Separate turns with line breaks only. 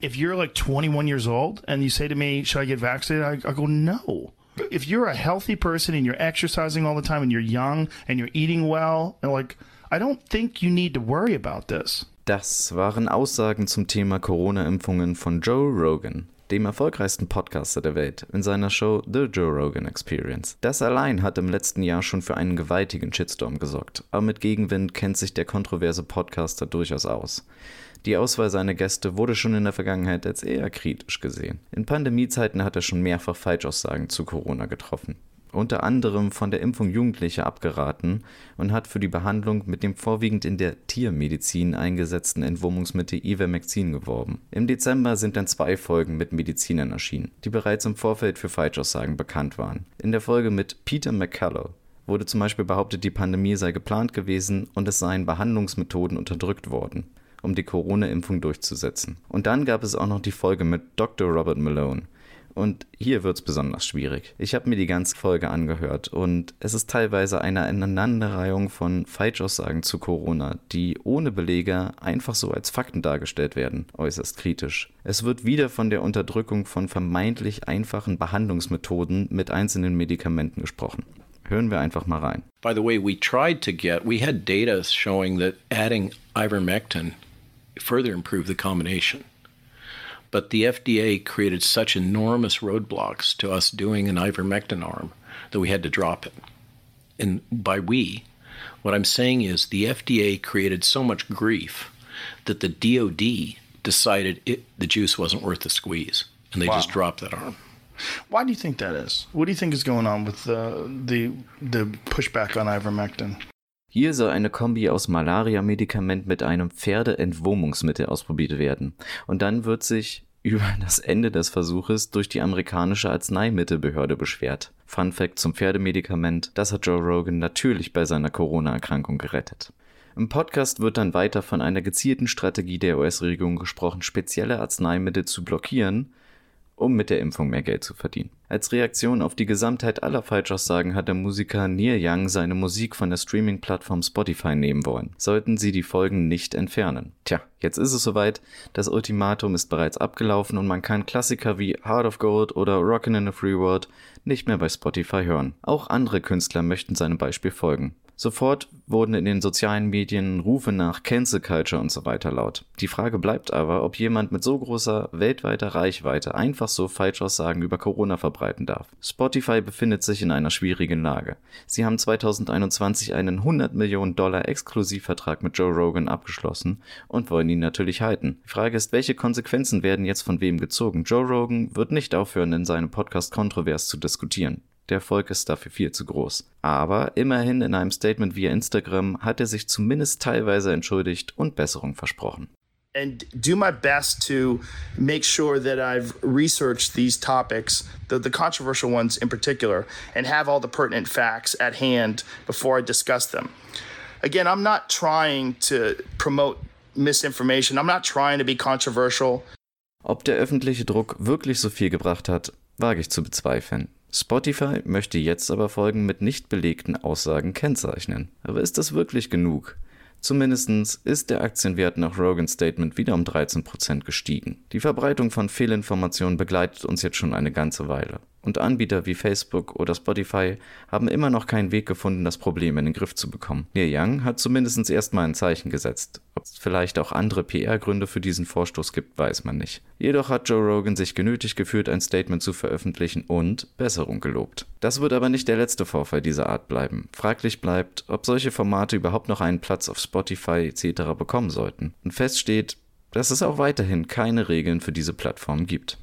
If you're like 21 years old and you say to me, Should I get vaccinated? I, I go, No. If you're a healthy person and you're exercising all the time and you're young and you're eating well, and like, I don't think you need to worry about this.
Das waren Aussagen zum Thema Corona-Impfungen von Joe Rogan, dem erfolgreichsten Podcaster der Welt, in seiner Show The Joe Rogan Experience. Das allein hat im letzten Jahr schon für einen gewaltigen Shitstorm gesorgt, aber mit Gegenwind kennt sich der kontroverse Podcaster durchaus aus. Die Auswahl seiner Gäste wurde schon in der Vergangenheit als eher kritisch gesehen. In Pandemiezeiten hat er schon mehrfach Falschaussagen zu Corona getroffen. Unter anderem von der Impfung Jugendlicher abgeraten und hat für die Behandlung mit dem vorwiegend in der Tiermedizin eingesetzten Entwurmungsmittel Ivermectin geworben. Im Dezember sind dann zwei Folgen mit Medizinern erschienen, die bereits im Vorfeld für Falschaussagen bekannt waren. In der Folge mit Peter McCullough wurde zum Beispiel behauptet, die Pandemie sei geplant gewesen und es seien Behandlungsmethoden unterdrückt worden um die Corona-Impfung durchzusetzen. Und dann gab es auch noch die Folge mit Dr. Robert Malone. Und hier wird es besonders schwierig. Ich habe mir die ganze Folge angehört und es ist teilweise eine Aneinanderreihung von Falschaussagen zu Corona, die ohne Belege einfach so als Fakten dargestellt werden, äußerst kritisch. Es wird wieder von der Unterdrückung von vermeintlich einfachen Behandlungsmethoden mit einzelnen Medikamenten gesprochen. Hören wir einfach mal rein.
By the way, we tried to get, we had data showing that adding ivermectin further improve the combination. But the FDA created such enormous roadblocks to us doing an ivermectin arm that we had to drop it. And by we, what I'm saying is the FDA created so much grief that the DOD decided it, the juice wasn't worth the squeeze, and they wow. just dropped that arm.
Why do you think that is? What do you think is going on with the the the pushback on ivermectin?
Hier soll eine Kombi aus Malaria-Medikament mit einem Pferdeentwurmungsmittel ausprobiert werden. Und dann wird sich über das Ende des Versuches durch die amerikanische Arzneimittelbehörde beschwert. Fun Fact zum Pferdemedikament, das hat Joe Rogan natürlich bei seiner Corona-Erkrankung gerettet. Im Podcast wird dann weiter von einer gezielten Strategie der US-Regierung gesprochen, spezielle Arzneimittel zu blockieren, um mit der Impfung mehr Geld zu verdienen. Als Reaktion auf die Gesamtheit aller Falschaussagen hat der Musiker Neil Young seine Musik von der Streaming-Plattform Spotify nehmen wollen, sollten sie die Folgen nicht entfernen. Tja, jetzt ist es soweit, das Ultimatum ist bereits abgelaufen und man kann Klassiker wie Heart of Gold oder Rockin' in a Free World nicht mehr bei Spotify hören. Auch andere Künstler möchten seinem Beispiel folgen. Sofort wurden in den sozialen Medien Rufe nach Cancel Culture und so weiter laut. Die Frage bleibt aber, ob jemand mit so großer weltweiter Reichweite einfach so Falschaussagen über Corona verbreiten darf. Spotify befindet sich in einer schwierigen Lage. Sie haben 2021 einen 100 Millionen Dollar Exklusivvertrag mit Joe Rogan abgeschlossen und wollen ihn natürlich halten. Die Frage ist, welche Konsequenzen werden jetzt von wem gezogen? Joe Rogan wird nicht aufhören, in seinem Podcast kontrovers zu diskutieren. Der Erfolg ist dafür viel zu groß. Aber immerhin in einem Statement via Instagram hat er sich zumindest teilweise entschuldigt und Besserung versprochen.
and do my best to make sure that I've researched these topics, the, the controversial ones in particular, and have all the pertinent facts at hand before I discuss them. Again, I'm not trying to promote misinformation. I'm not trying to be controversial.
Ob der öffentliche Druck wirklich so viel gebracht hat, wage ich zu bezweifeln. Spotify möchte jetzt aber Folgen mit nicht belegten Aussagen kennzeichnen. Aber ist das wirklich genug? Zumindest ist der Aktienwert nach Rogans Statement wieder um 13% gestiegen. Die Verbreitung von Fehlinformationen begleitet uns jetzt schon eine ganze Weile. Und Anbieter wie Facebook oder Spotify haben immer noch keinen Weg gefunden, das Problem in den Griff zu bekommen. Neil Young hat zumindest erstmal ein Zeichen gesetzt. Ob es vielleicht auch andere PR-Gründe für diesen Vorstoß gibt, weiß man nicht. Jedoch hat Joe Rogan sich genötigt gefühlt, ein Statement zu veröffentlichen und Besserung gelobt. Das wird aber nicht der letzte Vorfall dieser Art bleiben. Fraglich bleibt, ob solche Formate überhaupt noch einen Platz auf Spotify etc. bekommen sollten. Und fest steht, dass es auch weiterhin keine Regeln für diese Plattform gibt.